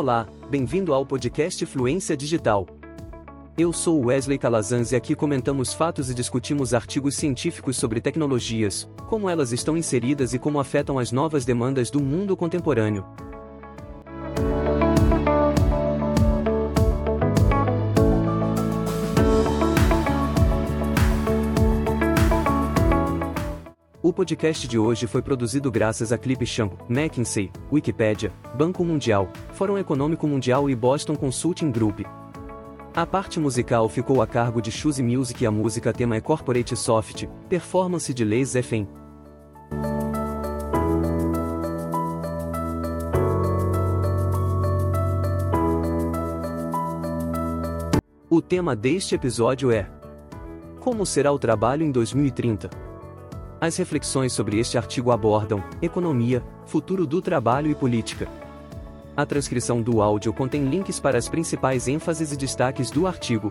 Olá, bem-vindo ao podcast Fluência Digital. Eu sou Wesley Calazans e aqui comentamos fatos e discutimos artigos científicos sobre tecnologias, como elas estão inseridas e como afetam as novas demandas do mundo contemporâneo. O podcast de hoje foi produzido graças a Clipchamp, McKinsey, Wikipedia, Banco Mundial, Fórum Econômico Mundial e Boston Consulting Group. A parte musical ficou a cargo de Choose Music e a música tema é Corporate Soft, performance de Les FM. O tema deste episódio é Como será o trabalho em 2030? As reflexões sobre este artigo abordam economia, futuro do trabalho e política. A transcrição do áudio contém links para as principais ênfases e destaques do artigo.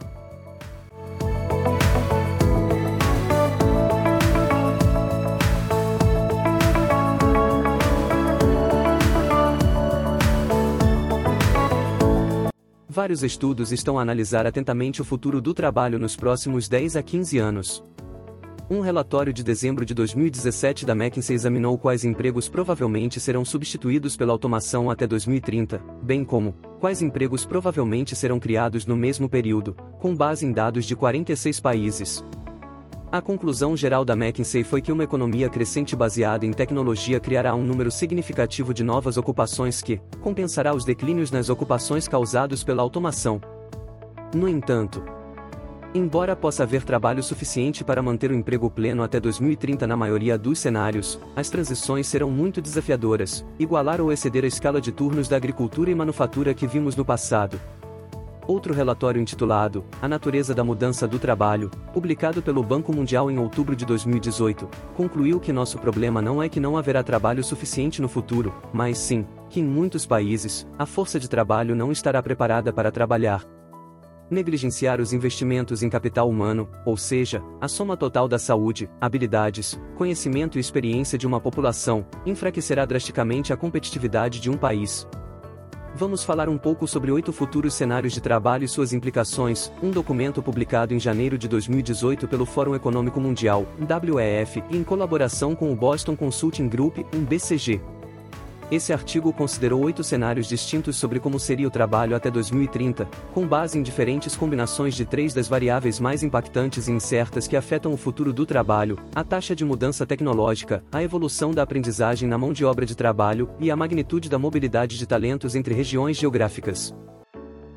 Vários estudos estão a analisar atentamente o futuro do trabalho nos próximos 10 a 15 anos. Um relatório de dezembro de 2017 da McKinsey examinou quais empregos provavelmente serão substituídos pela automação até 2030, bem como quais empregos provavelmente serão criados no mesmo período, com base em dados de 46 países. A conclusão geral da McKinsey foi que uma economia crescente baseada em tecnologia criará um número significativo de novas ocupações que compensará os declínios nas ocupações causados pela automação. No entanto, Embora possa haver trabalho suficiente para manter o emprego pleno até 2030 na maioria dos cenários, as transições serão muito desafiadoras, igualar ou exceder a escala de turnos da agricultura e manufatura que vimos no passado. Outro relatório intitulado A Natureza da Mudança do Trabalho, publicado pelo Banco Mundial em outubro de 2018, concluiu que nosso problema não é que não haverá trabalho suficiente no futuro, mas sim, que em muitos países, a força de trabalho não estará preparada para trabalhar, negligenciar os investimentos em capital humano, ou seja, a soma total da saúde, habilidades, conhecimento e experiência de uma população, enfraquecerá drasticamente a competitividade de um país. Vamos falar um pouco sobre oito futuros cenários de trabalho e suas implicações, um documento publicado em janeiro de 2018 pelo Fórum Econômico Mundial, WEF, em colaboração com o Boston Consulting Group, um BCG. Esse artigo considerou oito cenários distintos sobre como seria o trabalho até 2030, com base em diferentes combinações de três das variáveis mais impactantes e incertas que afetam o futuro do trabalho: a taxa de mudança tecnológica, a evolução da aprendizagem na mão de obra de trabalho e a magnitude da mobilidade de talentos entre regiões geográficas.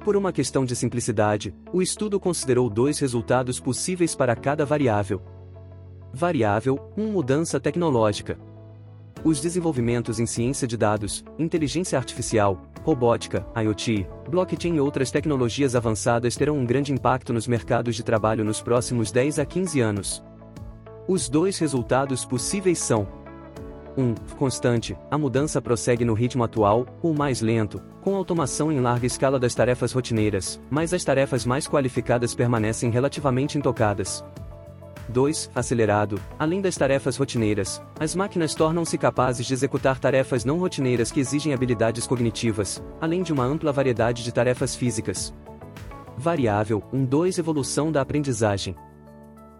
Por uma questão de simplicidade, o estudo considerou dois resultados possíveis para cada variável. Variável 1 Mudança tecnológica. Os desenvolvimentos em ciência de dados, inteligência artificial, robótica, IoT, blockchain e outras tecnologias avançadas terão um grande impacto nos mercados de trabalho nos próximos 10 a 15 anos. Os dois resultados possíveis são 1. Um, constante, a mudança prossegue no ritmo atual, ou mais lento, com automação em larga escala das tarefas rotineiras, mas as tarefas mais qualificadas permanecem relativamente intocadas. 2. Acelerado. Além das tarefas rotineiras, as máquinas tornam-se capazes de executar tarefas não rotineiras que exigem habilidades cognitivas, além de uma ampla variedade de tarefas físicas. Variável 1. 2. Evolução da aprendizagem.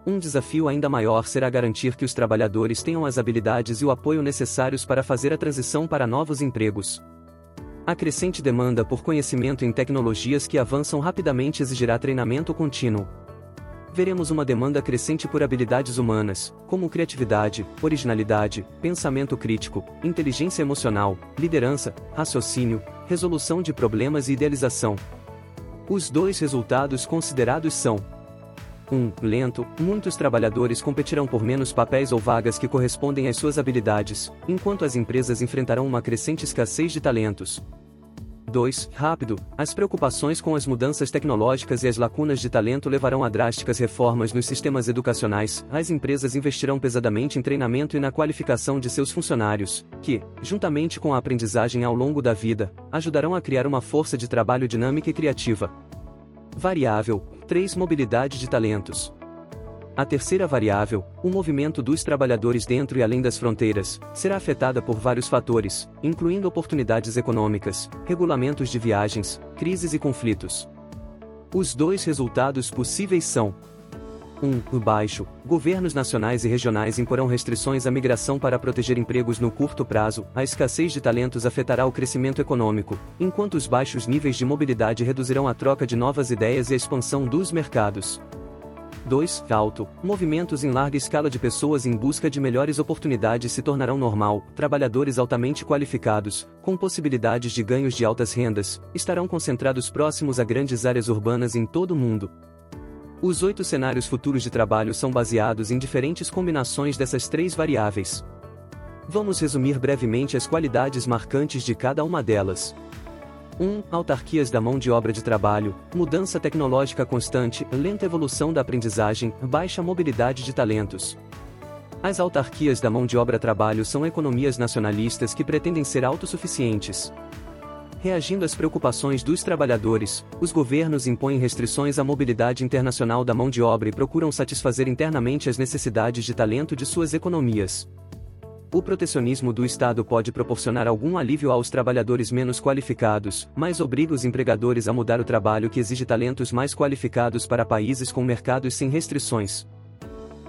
Um desafio ainda maior será garantir que os trabalhadores tenham as habilidades e o apoio necessários para fazer a transição para novos empregos. A crescente demanda por conhecimento em tecnologias que avançam rapidamente exigirá treinamento contínuo veremos uma demanda crescente por habilidades humanas, como criatividade, originalidade, pensamento crítico, inteligência emocional, liderança, raciocínio, resolução de problemas e idealização. Os dois resultados considerados são 1. Um, lento, muitos trabalhadores competirão por menos papéis ou vagas que correspondem às suas habilidades, enquanto as empresas enfrentarão uma crescente escassez de talentos. 2. Rápido, as preocupações com as mudanças tecnológicas e as lacunas de talento levarão a drásticas reformas nos sistemas educacionais. As empresas investirão pesadamente em treinamento e na qualificação de seus funcionários, que, juntamente com a aprendizagem ao longo da vida, ajudarão a criar uma força de trabalho dinâmica e criativa. Variável 3. Mobilidade de talentos. A terceira variável, o movimento dos trabalhadores dentro e além das fronteiras, será afetada por vários fatores, incluindo oportunidades econômicas, regulamentos de viagens, crises e conflitos. Os dois resultados possíveis são 1. Um, baixo. Governos nacionais e regionais imporão restrições à migração para proteger empregos no curto prazo. A escassez de talentos afetará o crescimento econômico, enquanto os baixos níveis de mobilidade reduzirão a troca de novas ideias e a expansão dos mercados. 2. Alto. Movimentos em larga escala de pessoas em busca de melhores oportunidades se tornarão normal. Trabalhadores altamente qualificados, com possibilidades de ganhos de altas rendas, estarão concentrados próximos a grandes áreas urbanas em todo o mundo. Os oito cenários futuros de trabalho são baseados em diferentes combinações dessas três variáveis. Vamos resumir brevemente as qualidades marcantes de cada uma delas. 1. Autarquias da mão de obra de trabalho, mudança tecnológica constante, lenta evolução da aprendizagem, baixa mobilidade de talentos. As autarquias da mão de obra trabalho são economias nacionalistas que pretendem ser autossuficientes. Reagindo às preocupações dos trabalhadores, os governos impõem restrições à mobilidade internacional da mão de obra e procuram satisfazer internamente as necessidades de talento de suas economias. O protecionismo do Estado pode proporcionar algum alívio aos trabalhadores menos qualificados, mas obriga os empregadores a mudar o trabalho que exige talentos mais qualificados para países com mercados sem restrições.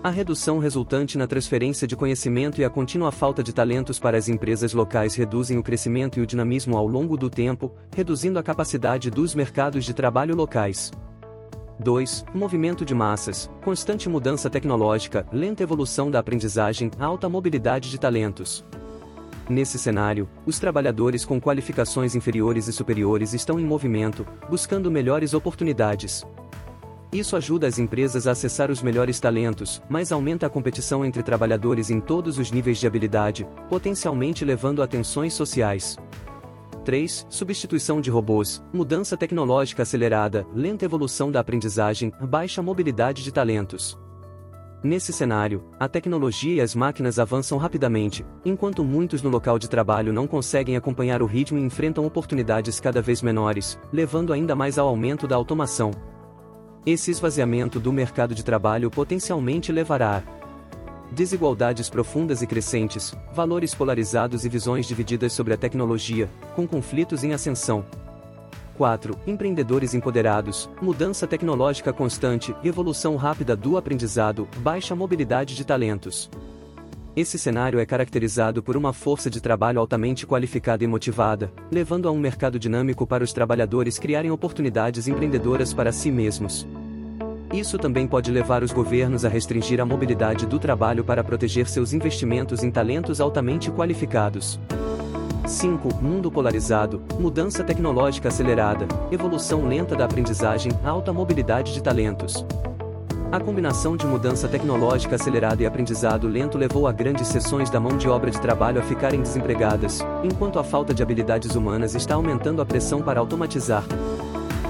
A redução resultante na transferência de conhecimento e a contínua falta de talentos para as empresas locais reduzem o crescimento e o dinamismo ao longo do tempo, reduzindo a capacidade dos mercados de trabalho locais. 2. Movimento de massas, constante mudança tecnológica, lenta evolução da aprendizagem, alta mobilidade de talentos. Nesse cenário, os trabalhadores com qualificações inferiores e superiores estão em movimento, buscando melhores oportunidades. Isso ajuda as empresas a acessar os melhores talentos, mas aumenta a competição entre trabalhadores em todos os níveis de habilidade, potencialmente levando a tensões sociais. 3. Substituição de robôs, mudança tecnológica acelerada, lenta evolução da aprendizagem, baixa mobilidade de talentos. Nesse cenário, a tecnologia e as máquinas avançam rapidamente, enquanto muitos no local de trabalho não conseguem acompanhar o ritmo e enfrentam oportunidades cada vez menores, levando ainda mais ao aumento da automação. Esse esvaziamento do mercado de trabalho potencialmente levará desigualdades profundas e crescentes, valores polarizados e visões divididas sobre a tecnologia, com conflitos em ascensão. 4. Empreendedores empoderados, mudança tecnológica constante, evolução rápida do aprendizado, baixa mobilidade de talentos. Esse cenário é caracterizado por uma força de trabalho altamente qualificada e motivada, levando a um mercado dinâmico para os trabalhadores criarem oportunidades empreendedoras para si mesmos. Isso também pode levar os governos a restringir a mobilidade do trabalho para proteger seus investimentos em talentos altamente qualificados. 5. Mundo polarizado, mudança tecnológica acelerada, evolução lenta da aprendizagem, alta mobilidade de talentos. A combinação de mudança tecnológica acelerada e aprendizado lento levou a grandes seções da mão de obra de trabalho a ficarem desempregadas, enquanto a falta de habilidades humanas está aumentando a pressão para automatizar.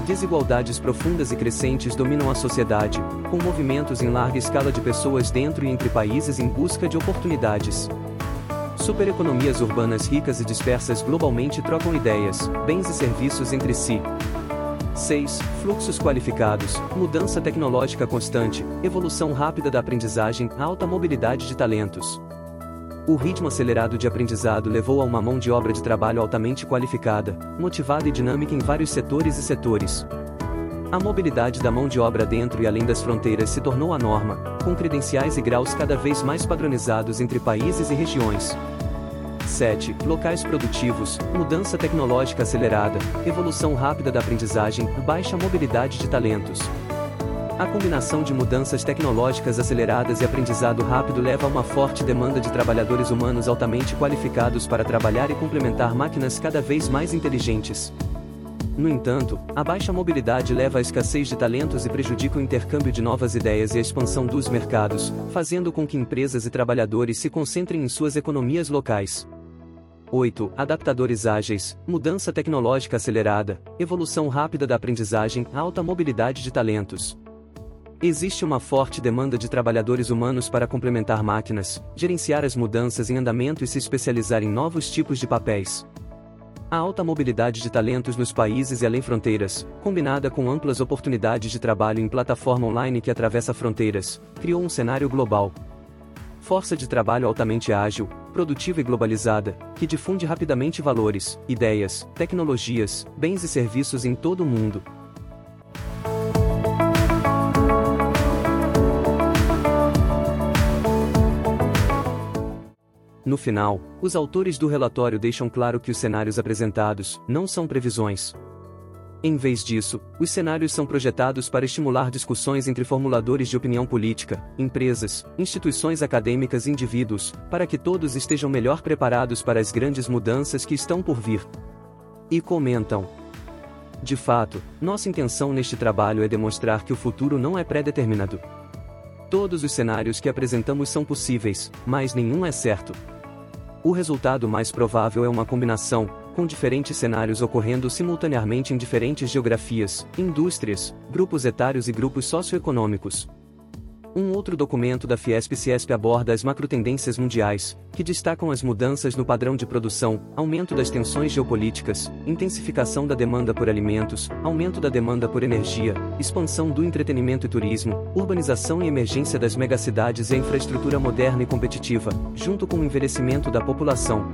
Desigualdades profundas e crescentes dominam a sociedade, com movimentos em larga escala de pessoas dentro e entre países em busca de oportunidades. Supereconomias urbanas ricas e dispersas globalmente trocam ideias, bens e serviços entre si. 6. Fluxos qualificados, mudança tecnológica constante, evolução rápida da aprendizagem, alta mobilidade de talentos. O ritmo acelerado de aprendizado levou a uma mão de obra de trabalho altamente qualificada, motivada e dinâmica em vários setores e setores. A mobilidade da mão de obra dentro e além das fronteiras se tornou a norma, com credenciais e graus cada vez mais padronizados entre países e regiões. 7. Locais produtivos, mudança tecnológica acelerada, evolução rápida da aprendizagem, baixa mobilidade de talentos. A combinação de mudanças tecnológicas aceleradas e aprendizado rápido leva a uma forte demanda de trabalhadores humanos altamente qualificados para trabalhar e complementar máquinas cada vez mais inteligentes. No entanto, a baixa mobilidade leva à escassez de talentos e prejudica o intercâmbio de novas ideias e a expansão dos mercados, fazendo com que empresas e trabalhadores se concentrem em suas economias locais. 8. Adaptadores ágeis, mudança tecnológica acelerada, evolução rápida da aprendizagem, alta mobilidade de talentos. Existe uma forte demanda de trabalhadores humanos para complementar máquinas, gerenciar as mudanças em andamento e se especializar em novos tipos de papéis. A alta mobilidade de talentos nos países e além fronteiras, combinada com amplas oportunidades de trabalho em plataforma online que atravessa fronteiras, criou um cenário global. Força de trabalho altamente ágil, produtiva e globalizada, que difunde rapidamente valores, ideias, tecnologias, bens e serviços em todo o mundo, No final, os autores do relatório deixam claro que os cenários apresentados não são previsões. Em vez disso, os cenários são projetados para estimular discussões entre formuladores de opinião política, empresas, instituições acadêmicas e indivíduos, para que todos estejam melhor preparados para as grandes mudanças que estão por vir. E comentam. De fato, nossa intenção neste trabalho é demonstrar que o futuro não é pré-determinado. Todos os cenários que apresentamos são possíveis, mas nenhum é certo. O resultado mais provável é uma combinação, com diferentes cenários ocorrendo simultaneamente em diferentes geografias, indústrias, grupos etários e grupos socioeconômicos. Um outro documento da Fiesp-Ciesp aborda as macrotendências mundiais, que destacam as mudanças no padrão de produção, aumento das tensões geopolíticas, intensificação da demanda por alimentos, aumento da demanda por energia, expansão do entretenimento e turismo, urbanização e emergência das megacidades e infraestrutura moderna e competitiva, junto com o envelhecimento da população.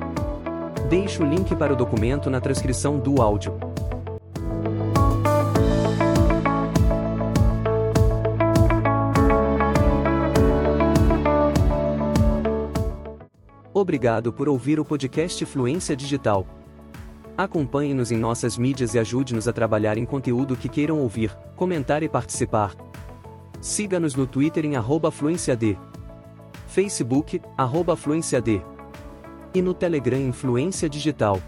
Deixo o link para o documento na transcrição do áudio. Obrigado por ouvir o podcast Fluência Digital. Acompanhe-nos em nossas mídias e ajude-nos a trabalhar em conteúdo que queiram ouvir, comentar e participar. Siga-nos no Twitter em @fluenciad, Facebook @fluenciad e no Telegram Influência Digital.